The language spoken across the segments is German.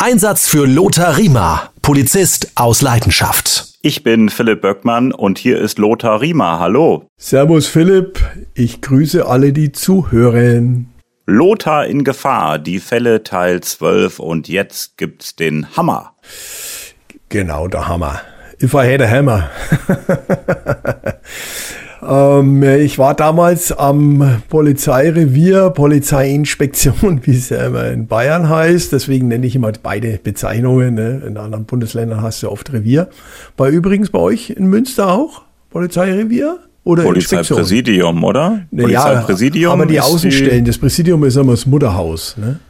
Einsatz für Lothar Riemer, Polizist aus Leidenschaft. Ich bin Philipp Böckmann und hier ist Lothar Riemer. Hallo. Servus Philipp, ich grüße alle, die zuhören. Lothar in Gefahr, die Fälle Teil 12 und jetzt gibt's den Hammer. Genau, der Hammer. If I had a hammer. Ähm, ich war damals am Polizeirevier, Polizeiinspektion, wie es ja immer in Bayern heißt. Deswegen nenne ich immer beide Bezeichnungen. Ne? In anderen Bundesländern hast du oft Revier. War übrigens bei euch in Münster auch Polizeirevier? Oder Polizeipräsidium, oder? Polizeipräsidium. Ja, aber die Außenstellen, das Präsidium ist immer das Mutterhaus. Ne?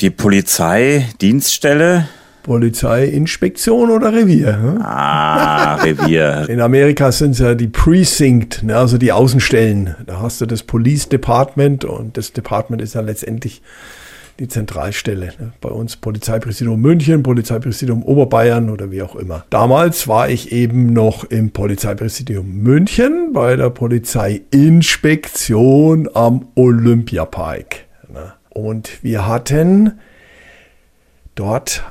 Die Polizeidienststelle Polizeiinspektion oder Revier? Hm? Ah, Revier. In Amerika sind es ja die Precinct, ne, also die Außenstellen. Da hast du das Police Department und das Department ist ja letztendlich die Zentralstelle. Ne? Bei uns Polizeipräsidium München, Polizeipräsidium Oberbayern oder wie auch immer. Damals war ich eben noch im Polizeipräsidium München bei der Polizeiinspektion am Olympiapark. Ne? Und wir hatten dort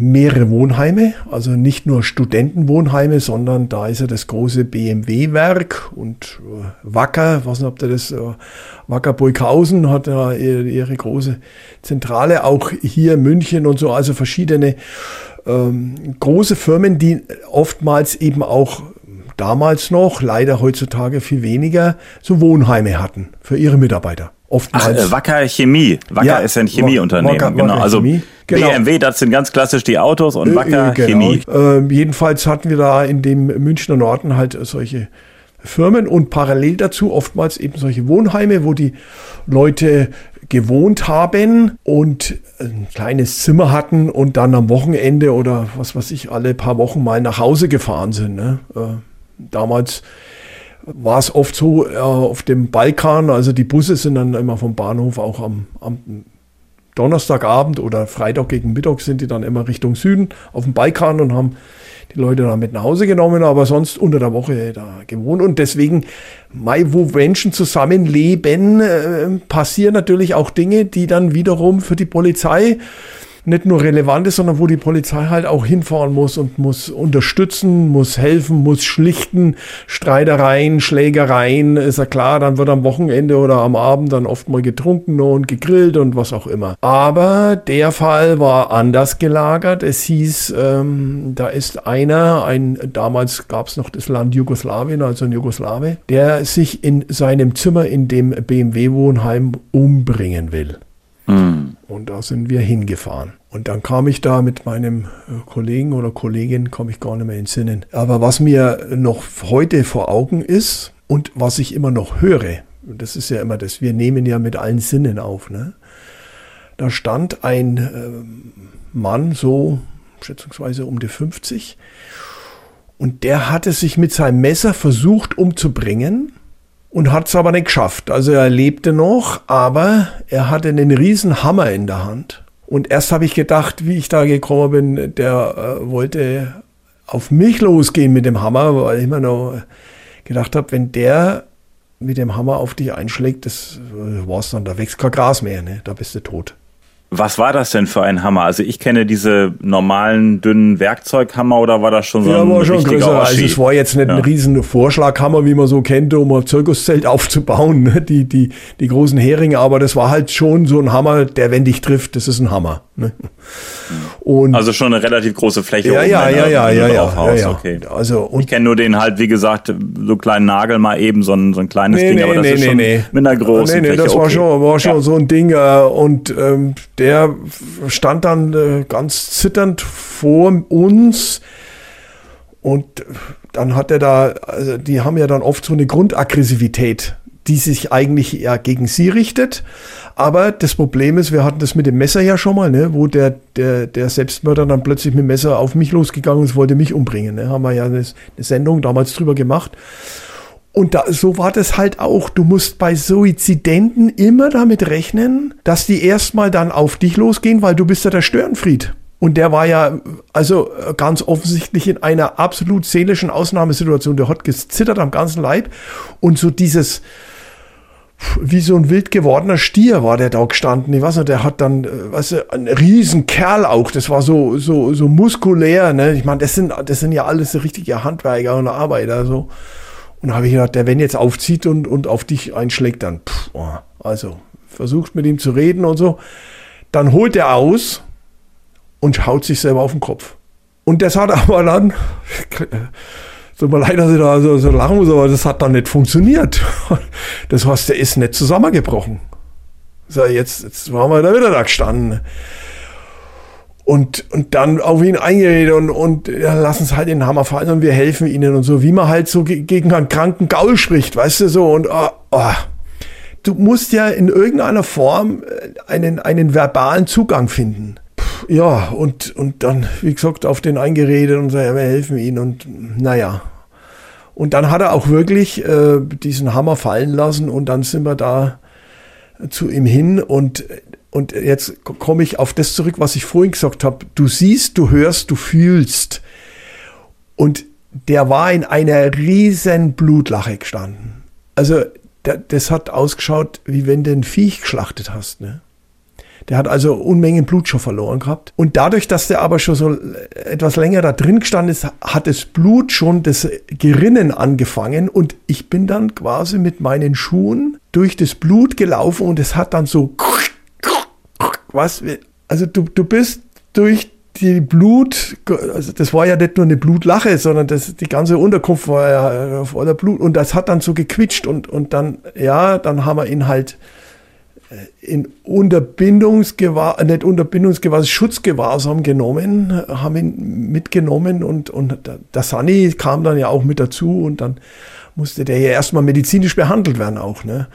mehrere Wohnheime, also nicht nur Studentenwohnheime, sondern da ist ja das große BMW-Werk und äh, Wacker, was ob der das, äh, Wacker Burghausen hat ja ihre, ihre, große Zentrale, auch hier München und so, also verschiedene ähm, große Firmen, die oftmals eben auch damals noch, leider heutzutage viel weniger, so Wohnheime hatten für ihre Mitarbeiter. Oftmals. Ach, äh, Wacker Chemie. Wacker ja, ist ein Chemieunternehmen. Wacker, genau. Wacker also Chemie. Genau. BMW, das sind ganz klassisch die Autos und Wacker äh, genau. Chemie. Äh, jedenfalls hatten wir da in dem Münchner Norden halt solche Firmen und parallel dazu oftmals eben solche Wohnheime, wo die Leute gewohnt haben und ein kleines Zimmer hatten und dann am Wochenende oder was weiß ich, alle paar Wochen mal nach Hause gefahren sind. Ne? Äh, damals war es oft so äh, auf dem Balkan, also die Busse sind dann immer vom Bahnhof auch am, am Donnerstagabend oder Freitag gegen Mittag sind die dann immer Richtung Süden auf dem Balkan und haben die Leute dann mit nach Hause genommen, aber sonst unter der Woche da gewohnt. Und deswegen, wo Menschen zusammenleben, äh, passieren natürlich auch Dinge, die dann wiederum für die Polizei nicht nur relevant ist, sondern wo die Polizei halt auch hinfahren muss und muss unterstützen, muss helfen, muss schlichten, Streitereien, Schlägereien, ist ja klar, dann wird am Wochenende oder am Abend dann oft mal getrunken und gegrillt und was auch immer. Aber der Fall war anders gelagert. Es hieß, ähm, da ist einer, ein damals gab es noch das Land Jugoslawien, also ein Jugoslawe, der sich in seinem Zimmer in dem BMW-Wohnheim umbringen will. Mhm. Und da sind wir hingefahren. Und dann kam ich da mit meinem äh, Kollegen oder Kollegin, komme ich gar nicht mehr in Sinnen. Aber was mir noch heute vor Augen ist und was ich immer noch höre, das ist ja immer das, wir nehmen ja mit allen Sinnen auf. Ne? Da stand ein äh, Mann, so schätzungsweise um die 50, und der hatte sich mit seinem Messer versucht umzubringen und hat es aber nicht geschafft. Also er lebte noch, aber er hatte einen riesen Hammer in der Hand. Und erst habe ich gedacht, wie ich da gekommen bin, der äh, wollte auf mich losgehen mit dem Hammer, weil ich immer noch gedacht habe, wenn der mit dem Hammer auf dich einschlägt, das äh, war's dann, da wächst kein Gras mehr, ne? da bist du tot. Was war das denn für ein Hammer? Also ich kenne diese normalen dünnen Werkzeughammer oder war das schon so ja, ein war schon größer. Also es war jetzt nicht ja. ein riesen Vorschlaghammer, wie man so kennt, um ein Zirkuszelt aufzubauen, ne? die, die, die großen Heringe, aber das war halt schon so ein Hammer, der wenn dich trifft, das ist ein Hammer. Ne? Und also schon eine relativ große Fläche. Ja, ja, ja, ja, ja, ja, ja, Okay. Also und ich kenne nur den halt, wie gesagt, so kleinen Nagel mal eben, so ein, so ein kleines nee, Ding, nee, aber das nee, ist schon nee. mit einer großen nee, nee, Fläche. Das war okay. schon, war schon ja. so ein Ding äh, und ähm, der stand dann äh, ganz zitternd vor uns und dann hat er da, also die haben ja dann oft so eine Grundaggressivität, die sich eigentlich ja gegen sie richtet. Aber das Problem ist, wir hatten das mit dem Messer ja schon mal, ne, wo der, der, der Selbstmörder dann plötzlich mit dem Messer auf mich losgegangen ist, wollte mich umbringen. Ne. Haben wir ja eine, eine Sendung damals drüber gemacht. Und da, so war das halt auch. Du musst bei Suizidenten immer damit rechnen, dass die erstmal dann auf dich losgehen, weil du bist ja der Störenfried. Und der war ja also ganz offensichtlich in einer absolut seelischen Ausnahmesituation. Der hat gezittert am ganzen Leib. Und so dieses, wie so ein wild gewordener Stier war der da gestanden. Ich weiß nicht, der hat dann, äh, weißt du, ein riesen Kerl auch. Das war so, so, so muskulär, ne? Ich meine, das sind, das sind ja alles so richtige Handwerker und Arbeiter, so. Und habe ich gedacht, der, wenn jetzt aufzieht und, und auf dich einschlägt, dann, pff, oh, also, versucht mit ihm zu reden und so. Dann holt er aus und haut sich selber auf den Kopf. Und das hat aber dann, tut mir leid, dass ich da so, so lachen muss, aber das hat dann nicht funktioniert. Das heißt, der ist nicht zusammengebrochen. So, jetzt, jetzt waren wir da wieder da gestanden. Und, und dann auf ihn eingeredet und, und ja, lass uns halt den Hammer fallen und wir helfen ihnen und so, wie man halt so gegen einen kranken Gaul spricht, weißt du, so. Und oh, oh. du musst ja in irgendeiner Form äh, einen, einen verbalen Zugang finden ja, und, und dann, wie gesagt, auf den eingeredet und so, ja, wir helfen ihnen und naja. Und dann hat er auch wirklich äh, diesen Hammer fallen lassen und dann sind wir da zu ihm hin und, und jetzt komme ich auf das zurück, was ich vorhin gesagt habe. Du siehst, du hörst, du fühlst. Und der war in einer riesen Blutlache gestanden. Also das hat ausgeschaut, wie wenn du ein Viech geschlachtet hast. Ne? Der hat also Unmengen Blut schon verloren gehabt. Und dadurch, dass der aber schon so etwas länger da drin gestanden ist, hat das Blut schon das Gerinnen angefangen. Und ich bin dann quasi mit meinen Schuhen durch das Blut gelaufen und es hat dann so was, also du, du bist durch die Blut, also das war ja nicht nur eine Blutlache, sondern das, die ganze Unterkunft war ja voller Blut. Und das hat dann so gequitscht und, und dann, ja, dann haben wir ihn halt in Unterbindungsgewahrsam, nicht Unterbindungsgewahrsam, Schutzgewahrsam genommen, haben ihn mitgenommen und, und der Sani kam dann ja auch mit dazu und dann musste der ja erstmal medizinisch behandelt werden auch. Ne?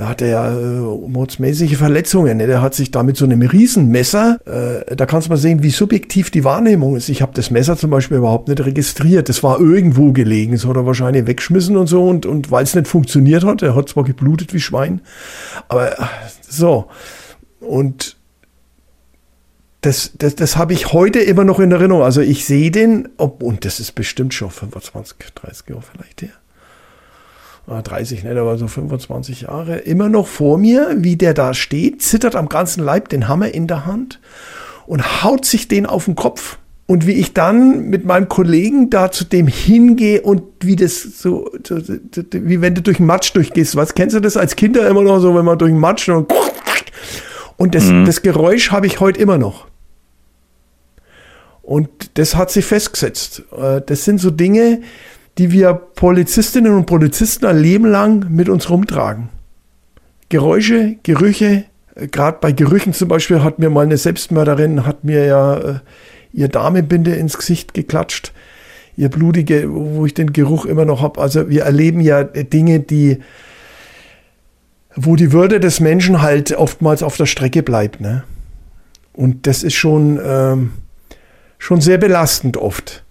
Er hatte ja äh, mordsmäßige Verletzungen. Ne? Der hat sich da mit so einem Riesenmesser, äh, da kannst du mal sehen, wie subjektiv die Wahrnehmung ist. Ich habe das Messer zum Beispiel überhaupt nicht registriert. Das war irgendwo gelegen. Das hat er wahrscheinlich weggeschmissen und so. Und, und weil es nicht funktioniert hat, er hat zwar geblutet wie Schwein, aber äh, so. Und das, das, das habe ich heute immer noch in Erinnerung. Also ich sehe den, ob, und das ist bestimmt schon 25, 30 Jahre vielleicht her. 30 nicht, aber so 25 Jahre, immer noch vor mir, wie der da steht, zittert am ganzen Leib, den Hammer in der Hand und haut sich den auf den Kopf. Und wie ich dann mit meinem Kollegen da zu dem hingehe und wie das so, wie wenn du durch den Matsch durchgehst. Was kennst du das als Kinder immer noch so, wenn man durch den Matsch und, und das, mhm. das Geräusch habe ich heute immer noch. Und das hat sich festgesetzt. Äh, das sind so Dinge, die wir Polizistinnen und Polizisten ein Leben lang mit uns rumtragen. Geräusche, Gerüche, äh, gerade bei Gerüchen zum Beispiel hat mir mal eine Selbstmörderin, hat mir ja äh, ihr Damenbinde ins Gesicht geklatscht, ihr blutige, wo ich den Geruch immer noch habe. Also wir erleben ja Dinge, die, wo die Würde des Menschen halt oftmals auf der Strecke bleibt. Ne? Und das ist schon, ähm, schon sehr belastend oft,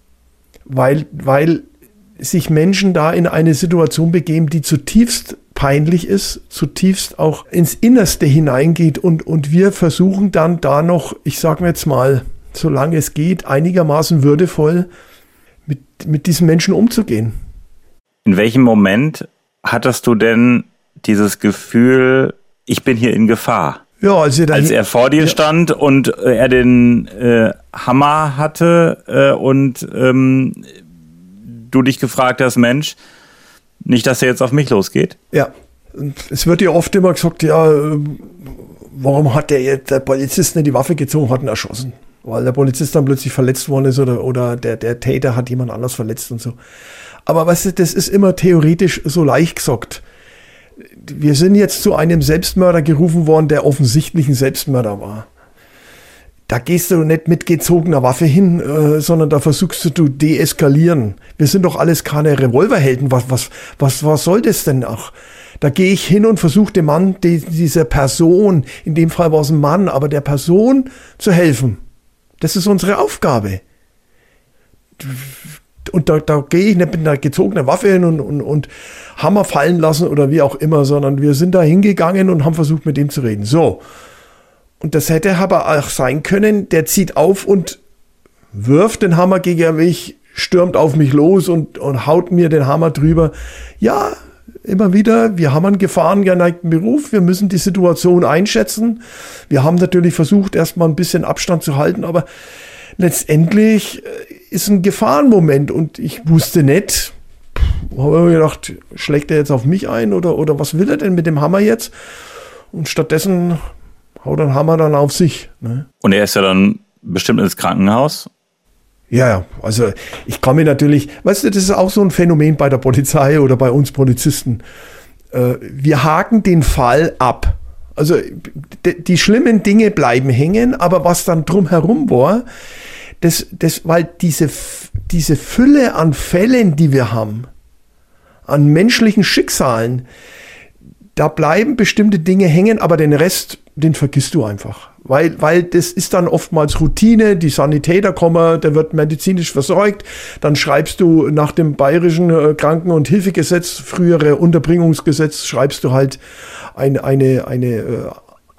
weil, weil sich Menschen da in eine Situation begeben, die zutiefst peinlich ist, zutiefst auch ins Innerste hineingeht und, und wir versuchen dann da noch, ich sage jetzt mal, solange es geht, einigermaßen würdevoll mit, mit diesen Menschen umzugehen. In welchem Moment hattest du denn dieses Gefühl, ich bin hier in Gefahr? Ja, als, als er vor dir ja. stand und er den äh, Hammer hatte äh, und ähm, du dich gefragt hast, Mensch, nicht, dass er jetzt auf mich losgeht? Ja. Es wird ja oft immer gesagt, ja, warum hat der, jetzt, der Polizist nicht die Waffe gezogen, hat ihn erschossen? Weil der Polizist dann plötzlich verletzt worden ist oder, oder der, der Täter hat jemand anders verletzt und so. Aber weißt du, das ist immer theoretisch so leicht gesagt. Wir sind jetzt zu einem Selbstmörder gerufen worden, der offensichtlich ein Selbstmörder war da gehst du nicht mit gezogener Waffe hin, äh, sondern da versuchst du deeskalieren. Wir sind doch alles keine Revolverhelden. Was, was, was, was soll das denn auch? Da gehe ich hin und versuche dem Mann, die, dieser Person, in dem Fall war es ein Mann, aber der Person zu helfen. Das ist unsere Aufgabe. Und da, da gehe ich nicht mit einer gezogenen Waffe hin und, und, und Hammer fallen lassen oder wie auch immer, sondern wir sind da hingegangen und haben versucht, mit ihm zu reden. So. Und das hätte aber auch sein können, der zieht auf und wirft den Hammer gegen mich, stürmt auf mich los und, und haut mir den Hammer drüber. Ja, immer wieder. Wir haben einen gefahrengeneigten Beruf. Wir müssen die Situation einschätzen. Wir haben natürlich versucht, erstmal ein bisschen Abstand zu halten, aber letztendlich äh, ist ein Gefahrenmoment und ich wusste nicht, habe mir gedacht, schlägt er jetzt auf mich ein oder, oder was will er denn mit dem Hammer jetzt? Und stattdessen haut den Hammer dann auf sich. Ne? Und er ist ja dann bestimmt ins Krankenhaus ja, ja, also ich kann mir natürlich, weißt du, das ist auch so ein Phänomen bei der Polizei oder bei uns Polizisten. Äh, wir haken den Fall ab. Also die schlimmen Dinge bleiben hängen, aber was dann drumherum war, das, das, weil diese, diese Fülle an Fällen, die wir haben, an menschlichen Schicksalen, da bleiben bestimmte Dinge hängen, aber den Rest, den vergisst du einfach. Weil, weil das ist dann oftmals Routine, die Sanitäter kommen, der wird medizinisch versorgt, dann schreibst du nach dem bayerischen äh, Kranken- und Hilfegesetz, frühere Unterbringungsgesetz, schreibst du halt ein, eine, eine äh,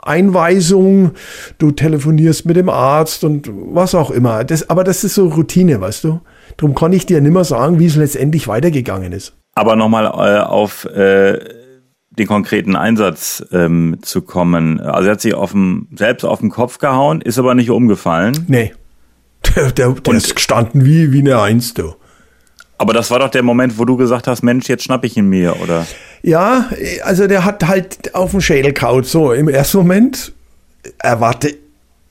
Einweisung, du telefonierst mit dem Arzt und was auch immer. Das, aber das ist so Routine, weißt du? Darum kann ich dir nimmer sagen, wie es letztendlich weitergegangen ist. Aber nochmal äh, auf äh, den konkreten Einsatz ähm, zu kommen. Also er hat sich auf dem, selbst auf den Kopf gehauen, ist aber nicht umgefallen. Nee. Der, der, der ist gestanden wie, wie eine Eins, du. Aber das war doch der Moment, wo du gesagt hast, Mensch, jetzt schnapp ich ihn mir, oder? Ja, also der hat halt auf dem Schädel kaut. So, im ersten Moment erwarte,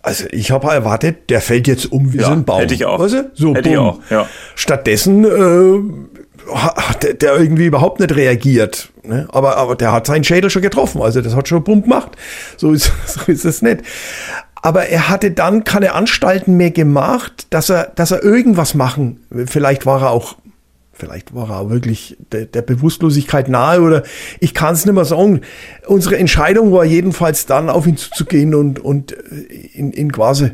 also ich habe erwartet, der fällt jetzt um wie ja, so ein Baum. Hätte ich auch. Weißt du? So, hätte ich auch, ja. Stattdessen äh, der, der irgendwie überhaupt nicht reagiert. Ne? Aber, aber der hat seinen Schädel schon getroffen, also das hat schon Pump gemacht. So ist, so ist es nicht. Aber er hatte dann keine Anstalten mehr gemacht, dass er, dass er irgendwas machen. Vielleicht war er auch, vielleicht war er auch wirklich der, der Bewusstlosigkeit nahe oder ich kann es nicht mehr sagen. Unsere Entscheidung war jedenfalls dann auf ihn zuzugehen und, und in, in quasi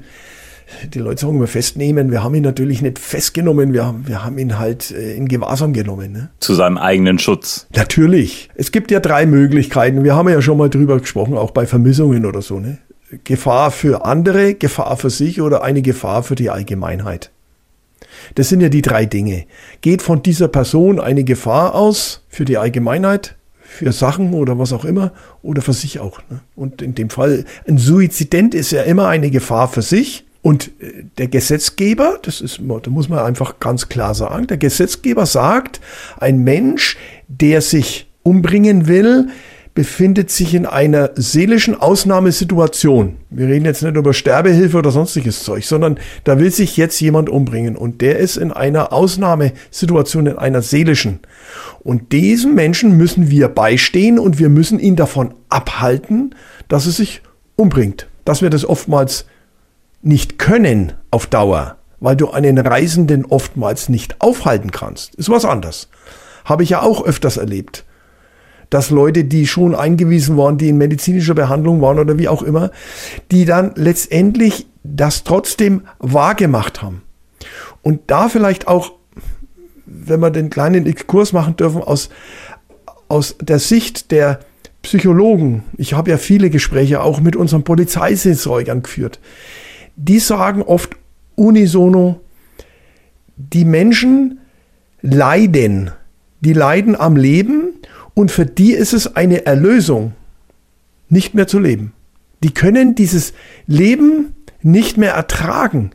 die Leute sagen wir festnehmen. Wir haben ihn natürlich nicht festgenommen, wir haben, wir haben ihn halt äh, in Gewahrsam genommen. Ne? Zu seinem eigenen Schutz. Natürlich. Es gibt ja drei Möglichkeiten. Wir haben ja schon mal drüber gesprochen, auch bei Vermissungen oder so. Ne? Gefahr für andere, Gefahr für sich oder eine Gefahr für die Allgemeinheit. Das sind ja die drei Dinge. Geht von dieser Person eine Gefahr aus für die Allgemeinheit, für Sachen oder was auch immer oder für sich auch. Ne? Und in dem Fall, ein Suizident ist ja immer eine Gefahr für sich und äh, der Gesetzgeber, das ist, da muss man einfach ganz klar sagen, der Gesetzgeber sagt, ein Mensch, der sich umbringen will, befindet sich in einer seelischen Ausnahmesituation. Wir reden jetzt nicht über Sterbehilfe oder sonstiges Zeug, sondern da will sich jetzt jemand umbringen und der ist in einer Ausnahmesituation, in einer seelischen. Und diesem Menschen müssen wir beistehen und wir müssen ihn davon abhalten, dass er sich umbringt. Dass wir das oftmals nicht können auf Dauer, weil du einen Reisenden oftmals nicht aufhalten kannst, ist was anderes. Habe ich ja auch öfters erlebt. Dass Leute, die schon eingewiesen waren, die in medizinischer Behandlung waren oder wie auch immer, die dann letztendlich das trotzdem wahrgemacht haben. Und da vielleicht auch, wenn wir den kleinen Kurs machen dürfen, aus, aus der Sicht der Psychologen, ich habe ja viele Gespräche auch mit unseren Polizeiseelsorgern geführt, die sagen oft unisono, die Menschen leiden, die leiden am Leben und für die ist es eine Erlösung, nicht mehr zu leben. Die können dieses Leben nicht mehr ertragen.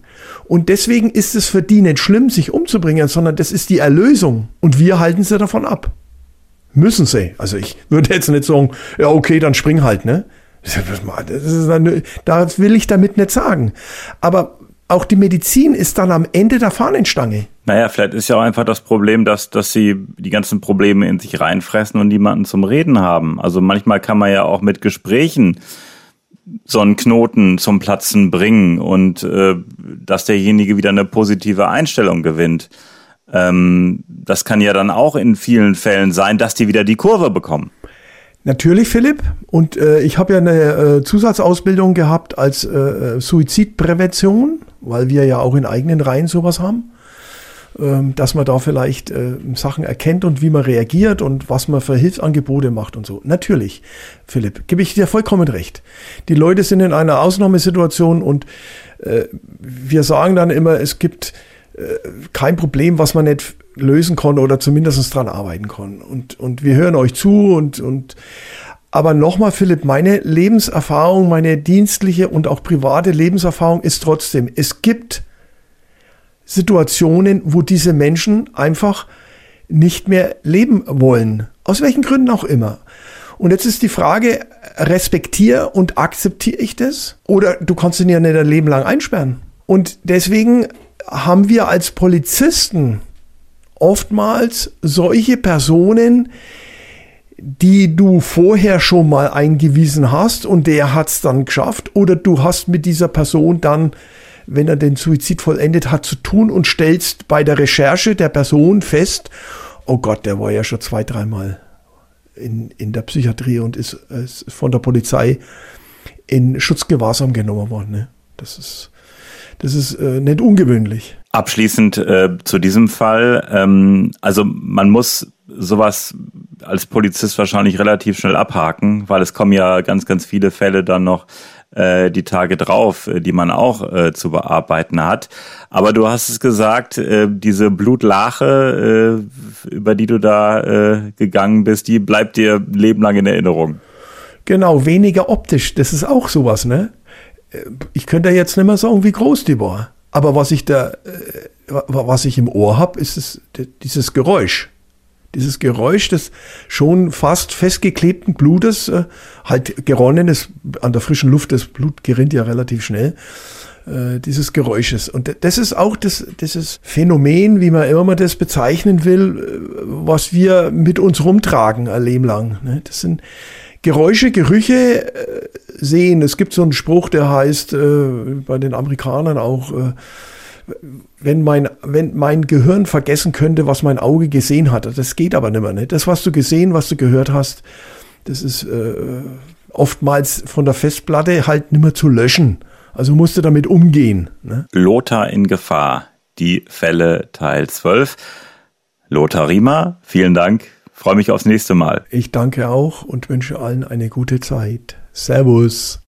Und deswegen ist es für die nicht schlimm, sich umzubringen, sondern das ist die Erlösung. Und wir halten sie davon ab. Müssen sie. Also ich würde jetzt nicht sagen, ja, okay, dann spring halt, ne? Eine, das will ich damit nicht sagen. Aber auch die Medizin ist dann am Ende der Fahnenstange. Naja, vielleicht ist ja auch einfach das Problem, dass, dass sie die ganzen Probleme in sich reinfressen und niemanden zum Reden haben. Also manchmal kann man ja auch mit Gesprächen so einen Knoten zum Platzen bringen und äh, dass derjenige wieder eine positive Einstellung gewinnt. Ähm, das kann ja dann auch in vielen Fällen sein, dass die wieder die Kurve bekommen. Natürlich, Philipp. Und äh, ich habe ja eine äh, Zusatzausbildung gehabt als äh, Suizidprävention, weil wir ja auch in eigenen Reihen sowas haben. Ähm, dass man da vielleicht äh, Sachen erkennt und wie man reagiert und was man für Hilfsangebote macht und so. Natürlich, Philipp, gebe ich dir vollkommen recht. Die Leute sind in einer Ausnahmesituation und äh, wir sagen dann immer, es gibt äh, kein Problem, was man nicht lösen kann oder zumindest dran arbeiten kann. Und, und wir hören euch zu und, und aber nochmal, Philipp, meine Lebenserfahrung, meine dienstliche und auch private Lebenserfahrung ist trotzdem, es gibt Situationen, wo diese Menschen einfach nicht mehr leben wollen. Aus welchen Gründen auch immer. Und jetzt ist die Frage, respektiere und akzeptiere ich das? Oder du kannst ihn ja nicht ein Leben lang einsperren. Und deswegen haben wir als Polizisten oftmals solche Personen, die du vorher schon mal eingewiesen hast und der hat es dann geschafft oder du hast mit dieser Person dann, wenn er den Suizid vollendet hat, zu tun und stellst bei der Recherche der Person fest, oh Gott, der war ja schon zwei, dreimal in, in der Psychiatrie und ist, ist von der Polizei in Schutzgewahrsam genommen worden. Ne? Das ist, das ist äh, nicht ungewöhnlich. Abschließend äh, zu diesem Fall, ähm, also man muss sowas als Polizist wahrscheinlich relativ schnell abhaken, weil es kommen ja ganz, ganz viele Fälle dann noch äh, die Tage drauf, äh, die man auch äh, zu bearbeiten hat. Aber du hast es gesagt, äh, diese Blutlache, äh, über die du da äh, gegangen bist, die bleibt dir lebenlang in Erinnerung. Genau, weniger optisch. Das ist auch sowas, ne? Äh, ich könnte jetzt nicht mehr sagen, wie groß die war. Aber was ich da, äh, was ich im Ohr habe, ist es, dieses Geräusch. Dieses Geräusch des schon fast festgeklebten Blutes, äh, halt geronnenes, an der frischen Luft, das Blut gerinnt ja relativ schnell, dieses Geräusches. Und das ist auch das, dieses Phänomen, wie man immer das bezeichnen will, was wir mit uns rumtragen ein Leben lang. Ne? Das sind Geräusche, Gerüche äh, sehen. Es gibt so einen Spruch, der heißt äh, bei den Amerikanern auch, äh, wenn mein, wenn mein Gehirn vergessen könnte, was mein Auge gesehen hat. Das geht aber nicht mehr. Ne? Das, was du gesehen, was du gehört hast, das ist äh, oftmals von der Festplatte halt nicht mehr zu löschen. Also musst du damit umgehen. Ne? Lothar in Gefahr. Die Fälle Teil 12. Lothar Riemer, vielen Dank. Freue mich aufs nächste Mal. Ich danke auch und wünsche allen eine gute Zeit. Servus.